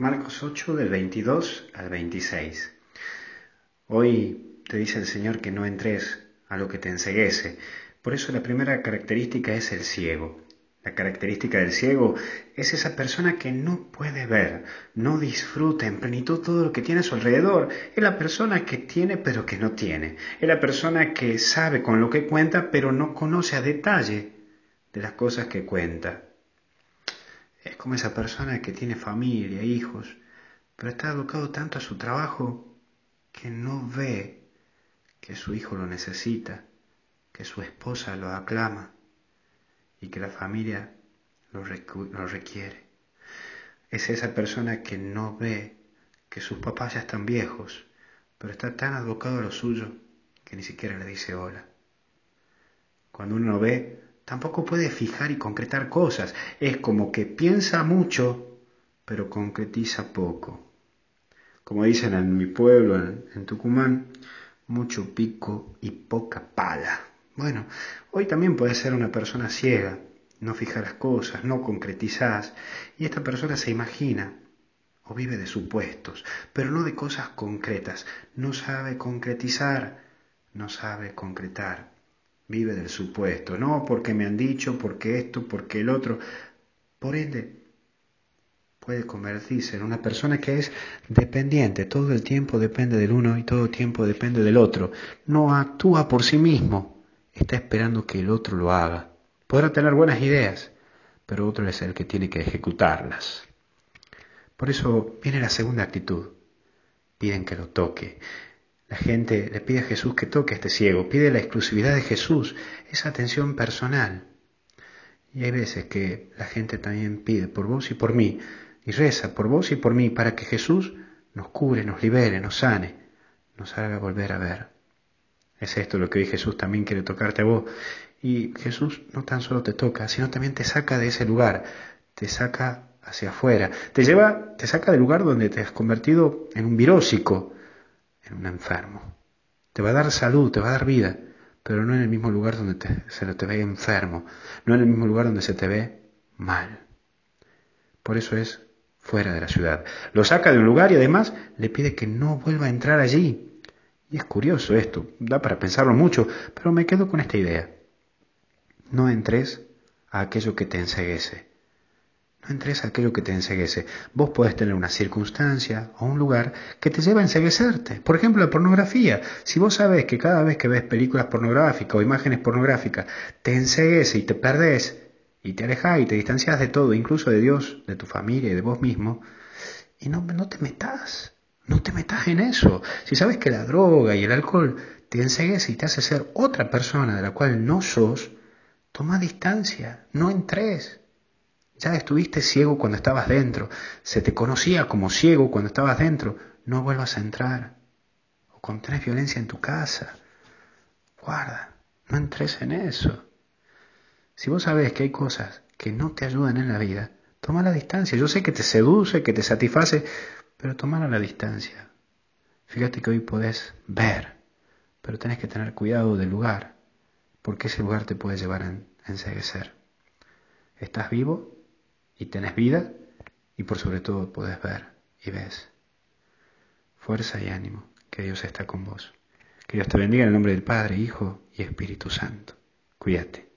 Marcos 8 del 22 al 26. Hoy te dice el Señor que no entres a lo que te enseguece. Por eso la primera característica es el ciego. La característica del ciego es esa persona que no puede ver, no disfruta en plenitud todo lo que tiene a su alrededor. Es la persona que tiene pero que no tiene. Es la persona que sabe con lo que cuenta pero no conoce a detalle de las cosas que cuenta. Como esa persona que tiene familia, hijos, pero está educado tanto a su trabajo que no ve que su hijo lo necesita, que su esposa lo aclama y que la familia lo, requiere. Es esa persona que no ve que sus papás ya están viejos, pero está tan educado a lo suyo que ni siquiera le dice hola. Cuando uno ve tampoco puede fijar y concretar cosas. Es como que piensa mucho, pero concretiza poco. Como dicen en mi pueblo, en, Tucumán, mucho pico y poca pala. Bueno, hoy también puedes ser una persona ciega, no fijas las cosas, no concretizás, y esta persona se imagina o vive de supuestos, pero no de cosas concretas, no sabe concretizar, no sabe concretar vive del supuesto, no porque me han dicho, porque esto, porque el otro. Por ende, puede convertirse en una persona que es dependiente, todo el tiempo depende del uno y todo el tiempo depende del otro. No actúa por sí mismo, está esperando que el otro lo haga. Podrá tener buenas ideas, pero otro es el que tiene que ejecutarlas. Por eso viene la segunda actitud. Piden que lo toque. La gente le pide a Jesús que toque a este ciego, pide la exclusividad de Jesús, esa atención personal. Y hay veces que la gente también pide por vos y por mí, y reza por vos y por mí, para que Jesús nos cure, nos libere, nos sane, nos haga volver a ver. Es esto lo que hoy Jesús también quiere tocarte a vos. Y Jesús no tan solo te toca, sino también te saca de ese lugar, te saca hacia afuera, te lleva, te saca del lugar donde te has convertido en un virósico, un enfermo. Te va a dar salud, te va a dar vida, pero no en el mismo lugar donde se te ve enfermo, no en el mismo lugar donde se te ve mal. Por eso es fuera de la ciudad. Lo saca de un lugar y además le pide que no vuelva a entrar allí. Y es curioso esto, da para pensarlo mucho, pero me quedo con esta idea. No entres a aquello que te enseguece. No entres a aquello que te enseguece. Vos podés tener una circunstancia o un lugar que te lleva a enseguecerte. Por ejemplo, la pornografía. Si vos sabés que cada vez que ves películas pornográficas o imágenes pornográficas te enseguece y te perdés y te alejás y te distancias de todo, incluso de Dios, de tu familia y de vos mismo, y no, no te metas. No te metas en eso. Si sabes que la droga y el alcohol te enseguece y te hace ser otra persona de la cual no sos, toma distancia, no entres. Ya estuviste ciego cuando estabas dentro. Se te conocía como ciego cuando estabas dentro. No vuelvas a entrar. O tenés violencia en tu casa. Guarda, no entres en eso. Si vos sabés que hay cosas que no te ayudan en la vida, toma la distancia. Yo sé que te seduce, que te satisface, pero toma la distancia. Fíjate que hoy podés ver, pero tenés que tener cuidado del lugar, porque ese lugar te puede llevar a enseguecer. ¿Estás vivo? Y tenés vida y por sobre todo podés ver y ves. Fuerza y ánimo, que Dios está con vos. Que Dios te bendiga en el nombre del Padre, Hijo y Espíritu Santo. Cuídate.